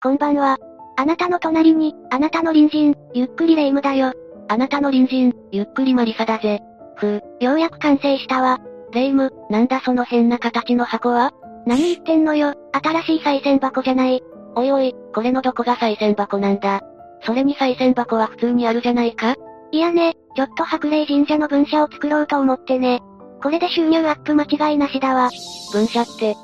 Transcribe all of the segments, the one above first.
こんばんは。あなたの隣に、あなたの隣人、ゆっくりレ夢ムだよ。あなたの隣人、ゆっくりマリサだぜ。ふう、ようやく完成したわ。レ夢ム、なんだその変な形の箱は？何言ってんのよ、新しい再銭箱じゃない。おいおい、これのどこが再銭箱なんだ？それに再銭箱は普通にあるじゃないか？いやね、ちょっと白霊神社の分社を作ろうと思ってね。これで収入アップ間違いなしだわ。分社って。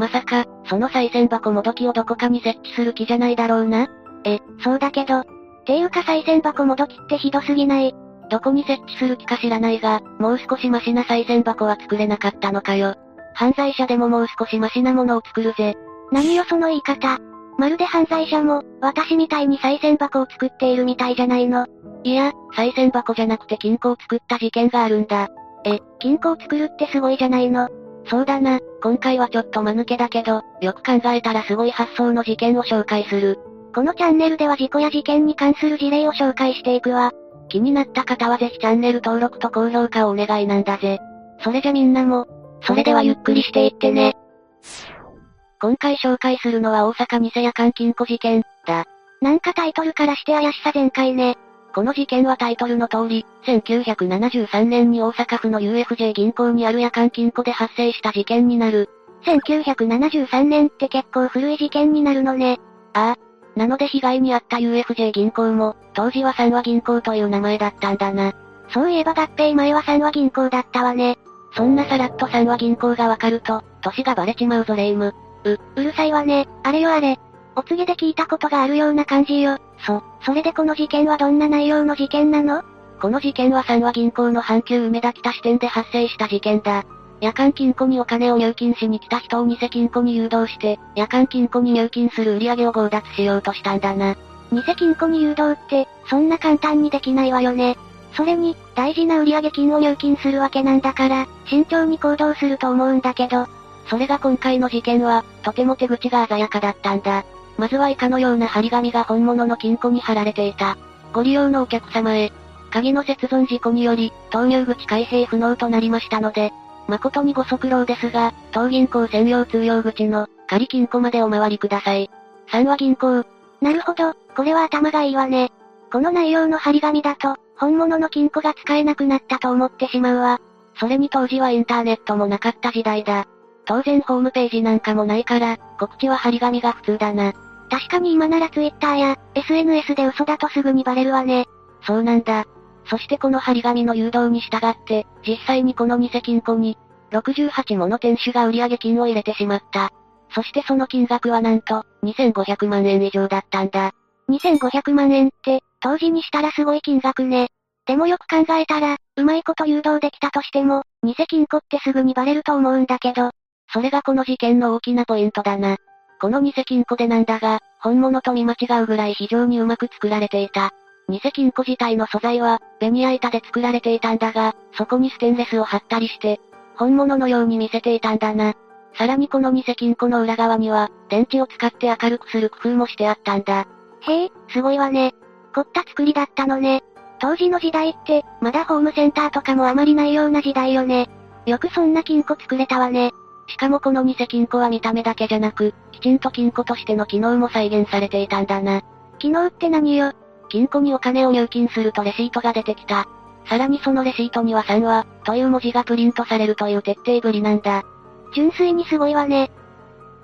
まさか、その再銭箱もどきをどこかに設置する気じゃないだろうな？え、そうだけど。ていうか再銭箱もどきってひどすぎない？どこに設置する気か知らないが、もう少しマシな再銭箱は作れなかったのかよ。犯罪者でももう少しマシなものを作るぜ。何よその言い方。まるで犯罪者も、私みたいに再銭箱を作っているみたいじゃないの。いや、再銭箱じゃなくて金庫を作った事件があるんだ。え、金庫を作るってすごいじゃないの。そうだな、今回はちょっと間抜けだけど、よく考えたらすごい発想の事件を紹介する。このチャンネルでは事故や事件に関する事例を紹介していくわ。気になった方はぜひチャンネル登録と高評価をお願いなんだぜ。それじゃみんなも、それではゆっくりしていってね。今回紹介するのは大阪偽夜間金庫事件、だ。なんかタイトルからして怪しさ全開ね。この事件はタイトルの通り、1973年に大阪府の UFJ 銀行にある夜間金庫で発生した事件になる。1973年って結構古い事件になるのね。ああ。なので被害に遭った UFJ 銀行も、当時は三和銀行という名前だったんだな。そういえば合併前は三和銀行だったわね。そんなさらっと三和銀行がわかると、歳がバレちまうぞレイム。う、うるさいわね。あれよあれ。お告げで聞いたことがあるような感じよ。そ、それでこの事件はどんな内容の事件なの？この事件は三和銀行の阪急梅田北支店で発生した事件だ。夜間金庫にお金を入金しに来た人を偽金庫に誘導して、夜間金庫に入金する売り上げを強奪しようとしたんだな。偽金庫に誘導って、そんな簡単にできないわよね。それに、大事な売上金を入金するわけなんだから、慎重に行動すると思うんだけど。それが今回の事件は、とても手口が鮮やかだったんだ。まずは以下のような張り紙が本物の金庫に貼られていた。ご利用のお客様へ、鍵の接存事故により、投入口開閉不能となりましたので、誠にご足労ですが、当銀行専用通用口の、仮金庫までお回りください。三和銀行。なるほど、これは頭がいいわね。この内容の張り紙だと、本物の金庫が使えなくなったと思ってしまうわ。それに当時はインターネットもなかった時代だ。当然ホームページなんかもないから、告知は張り紙が普通だな。確かに今なら Twitter や SNS で嘘だとすぐにバレるわね。そうなんだ。そしてこの張り紙の誘導に従って、実際にこの偽金庫に、68もの店主が売上金を入れてしまった。そしてその金額はなんと、2500万円以上だったんだ。2500万円って、当時にしたらすごい金額ね。でもよく考えたら、うまいこと誘導できたとしても、偽金庫ってすぐにバレると思うんだけど。それがこの事件の大きなポイントだな。この偽金庫でなんだが、本物と見間違うぐらい非常にうまく作られていた。偽金庫自体の素材は、ベニヤ板で作られていたんだが、そこにステンレスを貼ったりして、本物のように見せていたんだな。さらにこの偽金庫の裏側には、電池を使って明るくする工夫もしてあったんだ。へえ、すごいわね。凝った作りだったのね。当時の時代って、まだホームセンターとかもあまりないような時代よね。よくそんな金庫作れたわね。しかもこの偽金庫は見た目だけじゃなく、きちんと金庫としての機能も再現されていたんだな。機能って何よ？金庫にお金を入金するとレシートが出てきた。さらにそのレシートには3は、という文字がプリントされるという徹底ぶりなんだ。純粋にすごいわね。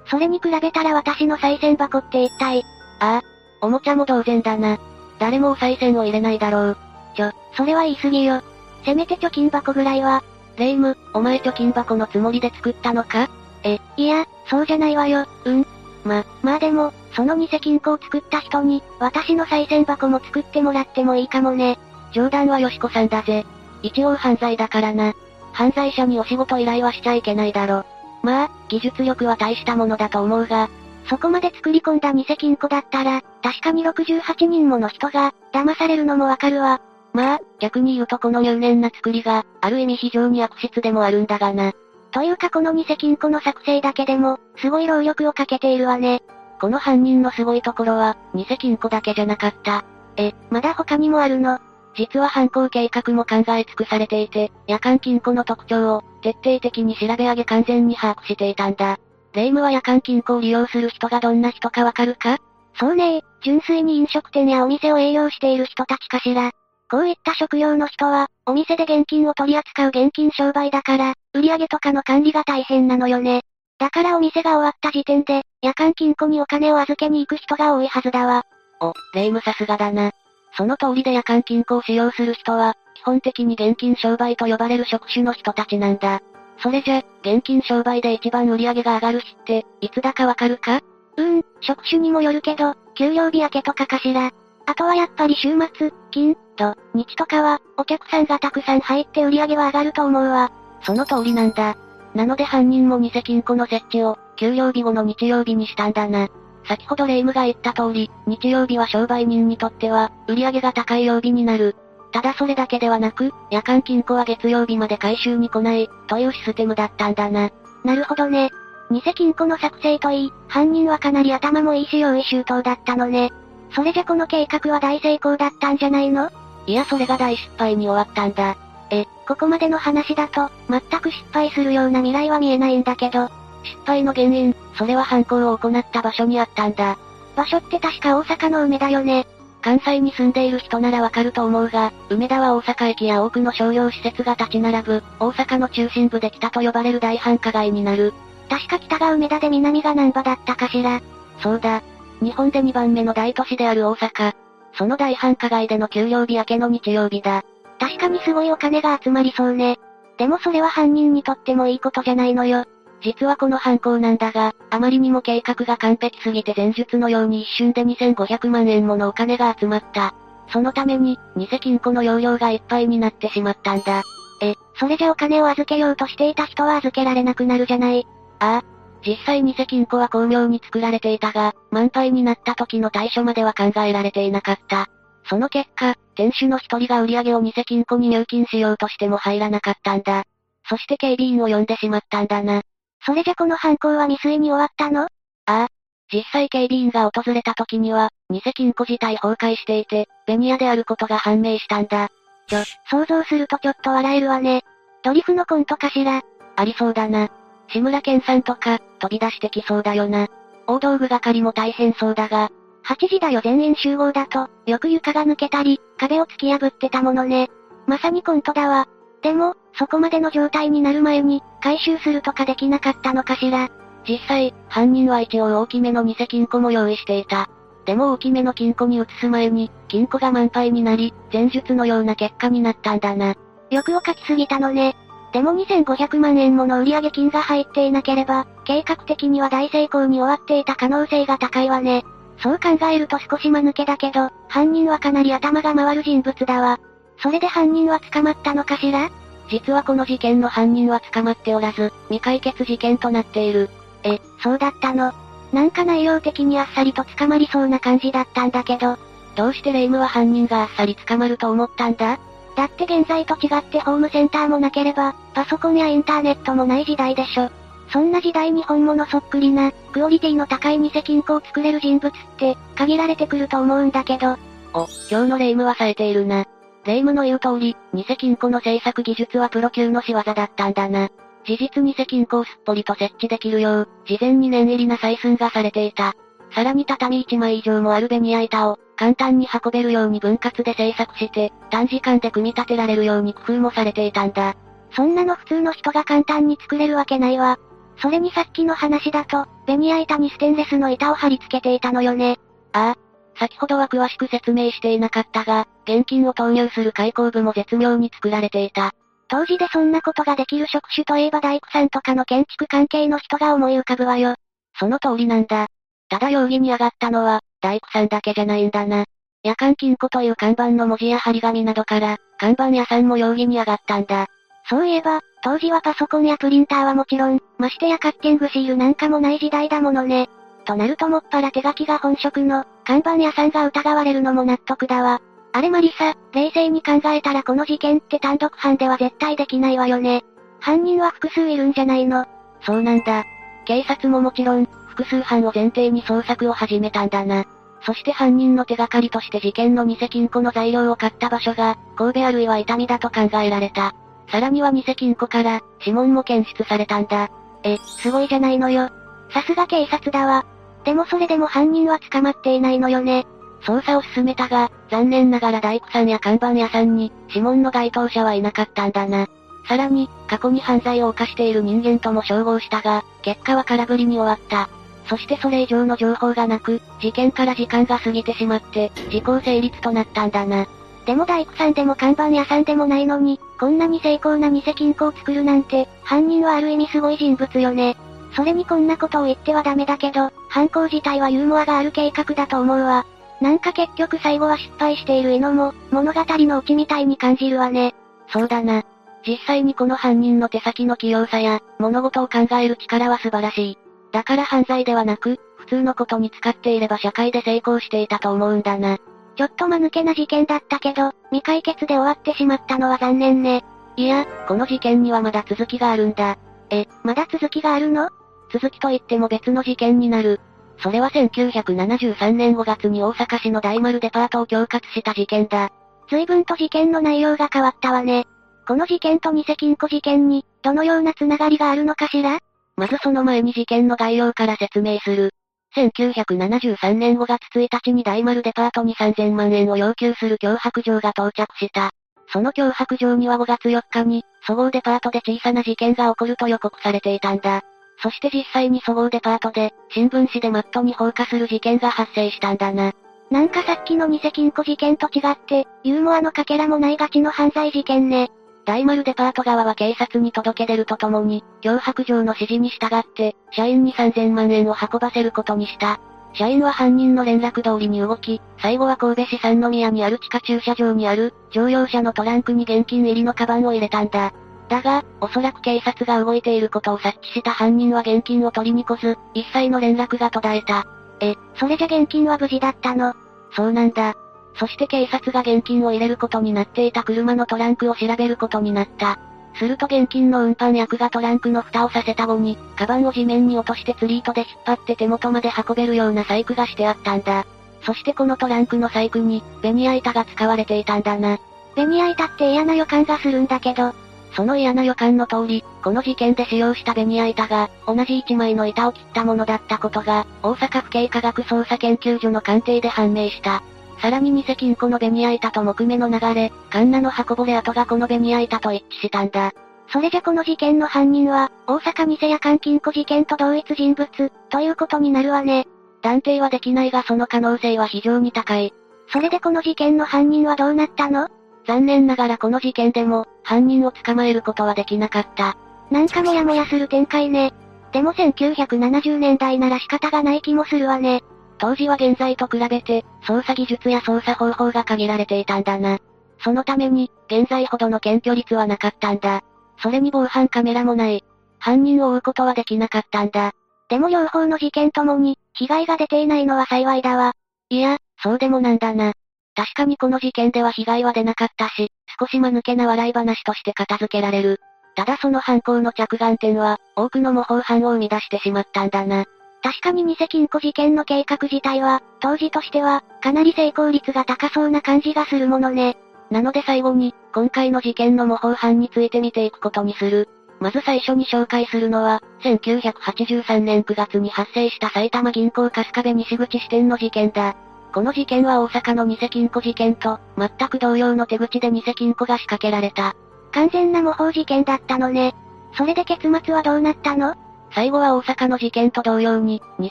それに比べたら私の再銭箱って一体。ああ、おもちゃも同然だな。誰もお賽銭を入れないだろう。ちょ、それは言い過ぎよ。せめて貯金箱ぐらいは。レイム、お前貯金箱のつもりで作ったのか？え、いや、そうじゃないわよ、うん。ま、まあでも、その偽金庫を作った人に、私の再銭箱も作ってもらってもいいかもね。冗談はよしこさんだぜ。一応犯罪だからな。犯罪者にお仕事依頼はしちゃいけないだろ。まあ、技術力は大したものだと思うが、そこまで作り込んだ偽金庫だったら、確かに68人もの人が、騙されるのもわかるわ。まあ、逆に言うとこの入念な作りが、ある意味非常に悪質でもあるんだがな。というかこの偽金庫の作成だけでも、すごい労力をかけているわね。この犯人のすごいところは、偽金庫だけじゃなかった。え、まだ他にもあるの？実は犯行計画も考え尽くされていて、夜間金庫の特徴を、徹底的に調べ上げ完全に把握していたんだ。霊夢は夜間金庫を利用する人がどんな人かわかるか？そうねえ純粋に飲食店やお店を営業している人たちかしら。こういった職業の人は、お店で現金を取り扱う現金商売だから、売上とかの管理が大変なのよね。だからお店が終わった時点で、夜間金庫にお金を預けに行く人が多いはずだわ。お、霊夢さすがだな。その通りで夜間金庫を使用する人は、基本的に現金商売と呼ばれる職種の人たちなんだ。それじゃ、現金商売で一番売り上げが上がる日って、いつだかわかるか？うーん、職種にもよるけど、給料日明けとかかしら。あとはやっぱり週末、金、土、日とかは、お客さんがたくさん入って売り上げは上がると思うわ。その通りなんだ。なので犯人も偽金庫の設置を、給料日後の日曜日にしたんだな。先ほどレイムが言った通り、日曜日は商売人にとっては、売り上げが高い曜日になる。ただそれだけではなく、夜間金庫は月曜日まで回収に来ない、というシステムだったんだな。なるほどね。偽金庫の作成といい、犯人はかなり頭もいいし用意周到だったのね。それじゃこの計画は大成功だったんじゃないの？いやそれが大失敗に終わったんだ。え、ここまでの話だと、全く失敗するような未来は見えないんだけど、失敗の原因、それは犯行を行った場所にあったんだ。場所って確か大阪の梅だよね。関西に住んでいる人ならわかると思うが、梅田は大阪駅や多くの商業施設が立ち並ぶ、大阪の中心部で北と呼ばれる大繁華街になる。確か北が梅田で南が南波だったかしら。そうだ。日本で2番目の大都市である大阪。その大繁華街での給料日明けの日曜日だ。確かにすごいお金が集まりそうね。でもそれは犯人にとってもいいことじゃないのよ。実はこの犯行なんだが、あまりにも計画が完璧すぎて前述のように一瞬で2500万円ものお金が集まった。そのために、偽金庫の容量がいっぱいになってしまったんだ。え、それじゃお金を預けようとしていた人は預けられなくなるじゃない。ああ。実際偽金庫は巧妙に作られていたが、満杯になった時の対処までは考えられていなかった。その結果、店主の一人が売り上げを偽金庫に入金しようとしても入らなかったんだ。そして警備員を呼んでしまったんだな。それじゃこの犯行は未遂に終わったの？ああ。実際警備員が訪れた時には、偽金庫自体崩壊していて、ベニヤであることが判明したんだ。ちょ、想像するとちょっと笑えるわね。ドリフのコントかしら？ありそうだな。志村けんさんとか、飛び出してきそうだよな。大道具係も大変そうだが。8時だよ全員集合だと、よく床が抜けたり、壁を突き破ってたものね。まさにコントだわ。でも、そこまでの状態になる前に、回収するとかできなかったのかしら。実際、犯人は一応大きめの偽金庫も用意していた。でも大きめの金庫に移す前に、金庫が満杯になり、前述のような結果になったんだな。欲を書きすぎたのね。でも2500万円もの売上金が入っていなければ、計画的には大成功に終わっていた可能性が高いわね。そう考えると少し間抜けだけど、犯人はかなり頭が回る人物だわ。それで犯人は捕まったのかしら？実はこの事件の犯人は捕まっておらず、未解決事件となっている。え、そうだったの？なんか内容的にあっさりと捕まりそうな感じだったんだけど。どうしてレイムは犯人があっさり捕まると思ったんだ？だって現在と違ってホームセンターもなければ、パソコンやインターネットもない時代でしょ。そんな時代に本物そっくりな、クオリティの高い偽金庫を作れる人物って、限られてくると思うんだけど。お、今日のレイムは冴えているな。レイムの言う通り、偽金庫の制作技術はプロ級の仕業だったんだな。事実偽金庫をすっぽりと設置できるよう、事前に念入りな採寸がされていた。さらに畳1枚以上もあるベニヤ板を、簡単に運べるように分割で製作して、短時間で組み立てられるように工夫もされていたんだ。そんなの普通の人が簡単に作れるわけないわ。それにさっきの話だと、ベニヤ板にステンレスの板を貼り付けていたのよね。ああ、先ほどは詳しく説明していなかったが、現金を投入する開口部も絶妙に作られていた。当時でそんなことができる職種といえば大工さんとかの建築関係の人が思い浮かぶわよ。その通りなんだ。ただ容疑に上がったのは、大工さんだけじゃないんだな。夜間金庫という看板の文字や張り紙などから、看板屋さんも容疑に上がったんだ。そういえば、当時はパソコンやプリンターはもちろん、ましてやカッティングシールなんかもない時代だものね。となるともっぱら手書きが本職の、看板屋さんが疑われるのも納得だわ。あれマリサ、冷静に考えたらこの事件って単独犯では絶対できないわよね。犯人は複数いるんじゃないのそうなんだ。警察ももちろん、複数犯を前提に捜索を始めたんだな。そして犯人の手がかりとして事件の偽金庫の材料を買った場所が、神戸あるいは痛みだと考えられた。さらには偽金庫から、指紋も検出されたんだ。え、すごいじゃないのよ。さすが警察だわ。でもそれでも犯人は捕まっていないのよね。捜査を進めたが、残念ながら大工さんや看板屋さんに、指紋の該当者はいなかったんだな。さらに、過去に犯罪を犯している人間とも照合したが、結果は空振りに終わった。そしてそれ以上の情報がなく、事件から時間が過ぎてしまって、時効成立となったんだな。でも大工さんでも看板屋さんでもないのに、こんなに成功な偽金庫を作るなんて、犯人はある意味すごい人物よね。それにこんなことを言ってはダメだけど、犯行自体はユーモアがある計画だと思うわ。なんか結局最後は失敗しているのも、物語のオチみたいに感じるわね。そうだな。実際にこの犯人の手先の器用さや、物事を考える力は素晴らしい。だから犯罪ではなく、普通のことに使っていれば社会で成功していたと思うんだな。ちょっと間抜けな事件だったけど、未解決で終わってしまったのは残念ね。いや、この事件にはまだ続きがあるんだ。え、まだ続きがあるの？続きといっても別の事件になる。それは1973年5月に大阪市の大丸デパートを恐喝した事件だ。随分と事件の内容が変わったわね。この事件と偽金庫事件に、どのようなつながりがあるのかしら？まずその前に事件の概要から説明する。1973年5月1日に大丸デパートに3000万円を要求する脅迫状が到着した。その脅迫状には5月4日に、そごうデパートで小さな事件が起こると予告されていたんだ。そして実際にそごうデパートで、新聞紙でマットに放火する事件が発生したんだな。なんかさっきの偽金庫事件と違って、ユーモアのかけらもないガチの犯罪事件ね。大丸デパート側は警察に届け出るとともに、脅迫状の指示に従って、社員に3000万円を運ばせることにした。社員は犯人の連絡通りに動き、最後は神戸市三宮にある地下駐車場にある、乗用車のトランクに現金入りのカバンを入れたんだ。だが、おそらく警察が動いていることを察知した犯人は現金を取りに来ず、一切の連絡が途絶えた。え、それじゃ現金は無事だったの？そうなんだ。そして警察が現金を入れることになっていた車のトランクを調べることになった。すると現金の運搬役がトランクの蓋をさせた後に、カバンを地面に落として釣り糸で引っ張って手元まで運べるような細工がしてあったんだ。そしてこのトランクの細工に、ベニヤ板が使われていたんだな。ベニヤ板って嫌な予感がするんだけど。その嫌な予感の通り、この事件で使用したベニヤ板が、同じ1枚の板を切ったものだったことが、大阪府警科学捜査研究所の鑑定で判明した。さらに偽金庫のベニヤ板と木目の流れ、カンナの箱ぼれ跡がこのベニヤ板と一致したんだ。それじゃこの事件の犯人は、大阪偽や監禁庫事件と同一人物、ということになるわね。断定はできないがその可能性は非常に高い。それでこの事件の犯人はどうなったの？残念ながらこの事件でも、犯人を捕まえることはできなかった。なんかもやもやする展開ね。でも1970年代なら仕方がない気もするわね。当時は現在と比べて、捜査技術や捜査方法が限られていたんだな。そのために、現在ほどの検挙率はなかったんだ。それに防犯カメラもない。犯人を追うことはできなかったんだ。でも両方の事件ともに、被害が出ていないのは幸いだわ。いや、そうでもなんだな。確かにこの事件では被害は出なかったし、少し間抜けな笑い話として片付けられる。ただその犯行の着眼点は、多くの模倣犯を生み出してしまったんだな。確かに偽金庫事件の計画自体は、当時としては、かなり成功率が高そうな感じがするものね。なので最後に、今回の事件の模倣犯について見ていくことにする。まず最初に紹介するのは、1983年9月に発生した埼玉銀行春日部西口支店の事件だ。この事件は大阪の偽金庫事件と、全く同様の手口で偽金庫が仕掛けられた。完全な模倣事件だったのね。それで結末はどうなったの？最後は大阪の事件と同様に、偽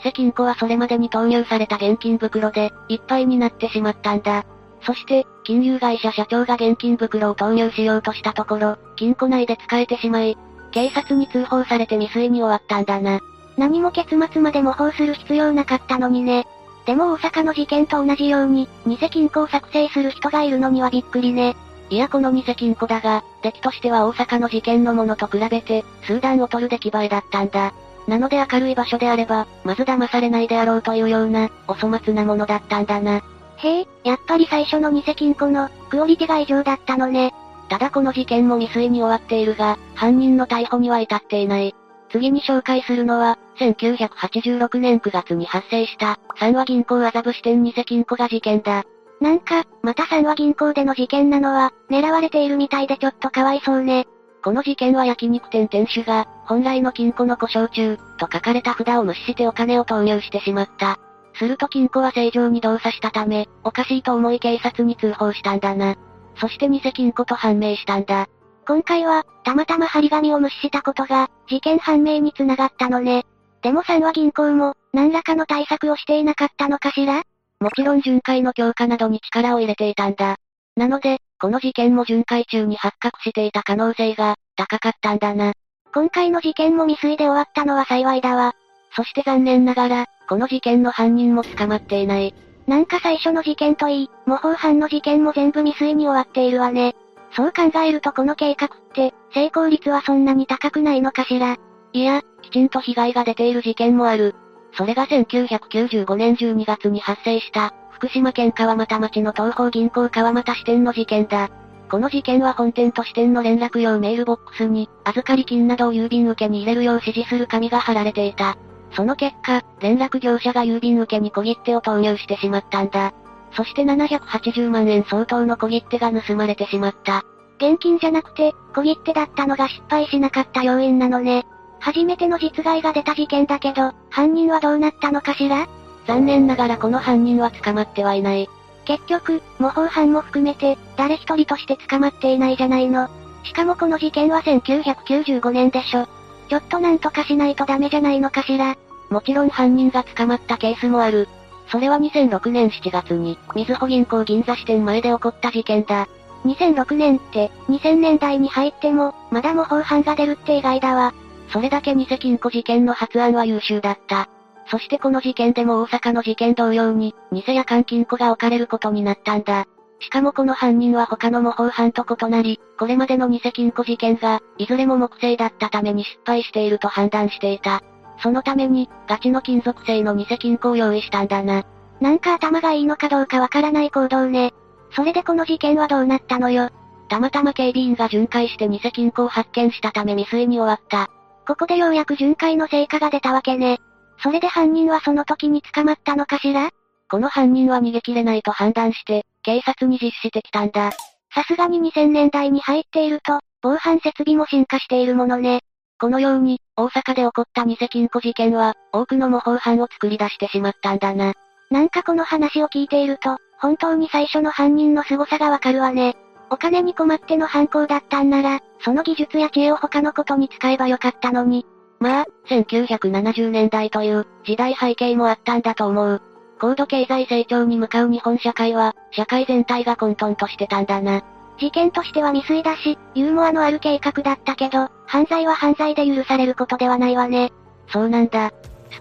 金庫はそれまでに投入された現金袋で、いっぱいになってしまったんだ。そして、金融会社社長が現金袋を投入しようとしたところ、金庫内で使えてしまい、警察に通報されて未遂に終わったんだな。何も結末まで模倣する必要なかったのにね。でも大阪の事件と同じように、偽金庫を作成する人がいるのにはびっくりね。いやこの偽金庫だが、敵としては大阪の事件のものと比べて、数段劣る出来栄えだったんだ。なので明るい場所であれば、まず騙されないであろうというような、お粗末なものだったんだな。へえ、やっぱり最初の偽金庫の、クオリティが異常だったのね。ただこの事件も未遂に終わっているが、犯人の逮捕には至っていない。次に紹介するのは、1986年9月に発生した、三和銀行麻布支店偽金庫が事件だ。なんか、また三和銀行での事件なのは、狙われているみたいでちょっとかわいそうね。この事件は焼肉店店主が、本来の金庫の故障中、と書かれた札を無視してお金を投入してしまった。すると金庫は正常に動作したため、おかしいと思い警察に通報したんだな。そして偽金庫と判明したんだ。今回は、たまたま張り紙を無視したことが、事件判明につながったのね。でも三和銀行も、何らかの対策をしていなかったのかしら？もちろん巡回の強化などに力を入れていたんだ。なので、この事件も巡回中に発覚していた可能性が、高かったんだな。今回の事件も未遂で終わったのは幸いだわ。そして残念ながら、この事件の犯人も捕まっていない。なんか最初の事件といい、模倣犯の事件も全部未遂に終わっているわね。そう考えるとこの計画って、成功率はそんなに高くないのかしら。いや、きちんと被害が出ている事件もある。それが1995年12月に発生した、福島県川俣町の東方銀行川俣支店の事件だ。この事件は本店と支店の連絡用メールボックスに、預かり金などを郵便受けに入れるよう指示する紙が貼られていた。その結果、連絡業者が郵便受けに小切手を投入してしまったんだ。そして780万円相当の小切手が盗まれてしまった。現金じゃなくて、小切手だったのが失敗しなかった要因なのね。初めての実害が出た事件だけど、犯人はどうなったのかしら？残念ながらこの犯人は捕まってはいない。結局、模倣犯も含めて、誰一人として捕まっていないじゃないの。しかもこの事件は1995年でしょ。ちょっとなんとかしないとダメじゃないのかしら。もちろん犯人が捕まったケースもある。それは2006年7月に、みずほ銀行銀座支店前で起こった事件だ。2006年って、2000年代に入っても、まだ模倣犯が出るって意外だわ。それだけ偽金庫事件の発案は優秀だった。そしてこの事件でも大阪の事件同様に、偽や換金庫が置かれることになったんだ。しかもこの犯人は他の模倣犯と異なり、これまでの偽金庫事件が、いずれも木製だったために失敗していると判断していた。そのために、ガチの金属製の偽金庫を用意したんだな。なんか頭がいいのかどうかわからない行動ね。それでこの事件はどうなったのよ。たまたま警備員が巡回して偽金庫を発見したため未遂に終わった。ここでようやく巡回の成果が出たわけね。それで犯人はその時に捕まったのかしら？この犯人は逃げ切れないと判断して、警察に実施してきたんだ。さすがに2000年代に入っていると、防犯設備も進化しているものね。このように、大阪で起こった偽金庫事件は、多くの模倣犯を作り出してしまったんだな。なんかこの話を聞いていると、本当に最初の犯人の凄さがわかるわね。お金に困っての犯行だったんなら、その技術や知恵を他のことに使えばよかったのに。まあ、1970年代という時代背景もあったんだと思う。高度経済成長に向かう日本社会は、社会全体が混沌としてたんだな。事件としては未遂だし、ユーモアのある計画だったけど、犯罪は犯罪で許されることではないわね。そうなんだ。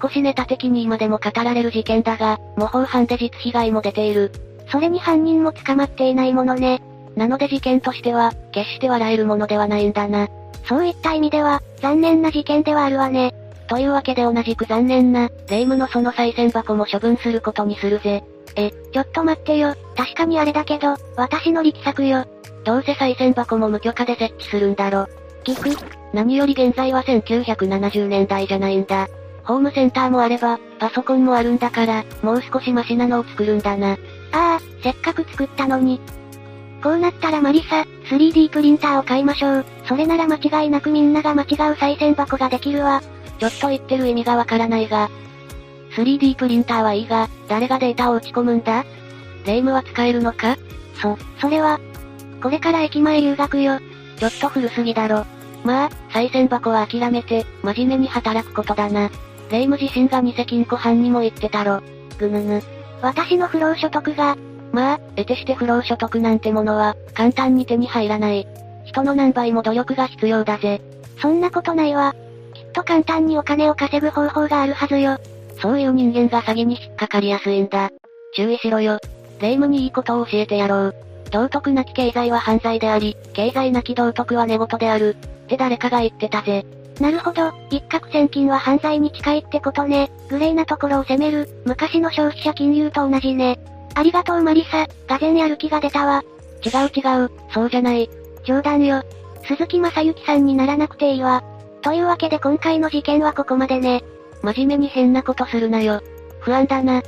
少しネタ的に今でも語られる事件だが、模倣犯で実被害も出ている。それに犯人も捕まっていないものね。なので事件としては、決して笑えるものではないんだな。そういった意味では、残念な事件ではあるわね。というわけで同じく残念な、霊夢のその再銭箱も処分することにするぜ。え、ちょっと待ってよ。確かにあれだけど、私の力作よ。どうせ再銭箱も無許可で設置するんだろ。聞く何より現在は1970年代じゃないんだ。ホームセンターもあれば、パソコンもあるんだから、もう少しマシなのを作るんだな。ああ、せっかく作ったのに。こうなったらマリサ、3D プリンターを買いましょう。それなら間違いなくみんなが間違う再銭箱ができるわ。ちょっと言ってる意味がわからないが。3D プリンターはいいが、誰がデータを打ち込むんだ？霊夢は使えるのか？そ、それは、これから駅前留学よ。ちょっと古すぎだろ。まあ、再銭箱は諦めて、真面目に働くことだな。霊夢自身が偽金庫犯にも言ってたろ。ぐぬぬ。私の不労所得が、まあ、得てして不労所得なんてものは、簡単に手に入らない。人の何倍も努力が必要だぜ。そんなことないわ。きっと簡単にお金を稼ぐ方法があるはずよ。そういう人間が詐欺に引っかかりやすいんだ。注意しろよ。霊夢にいいことを教えてやろう。道徳なき経済は犯罪であり、経済なき道徳は寝言である。って誰かが言ってたぜ。なるほど、一攫千金は犯罪に近いってことね。グレーなところを責める、昔の消費者金融と同じね。ありがとうマリサ、がぜんやる気が出たわ。違う違う、そうじゃない。冗談よ。鈴木正幸さんにならなくていいわ。というわけで今回の事件はここまでね。真面目に変なことするなよ。不安だな。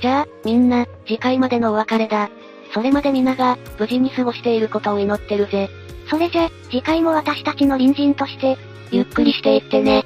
じゃあ、みんな、次回までのお別れだ。それまで皆が、無事に過ごしていることを祈ってるぜ。それじゃ、次回も私たちの隣人として、ゆっくりしていってね。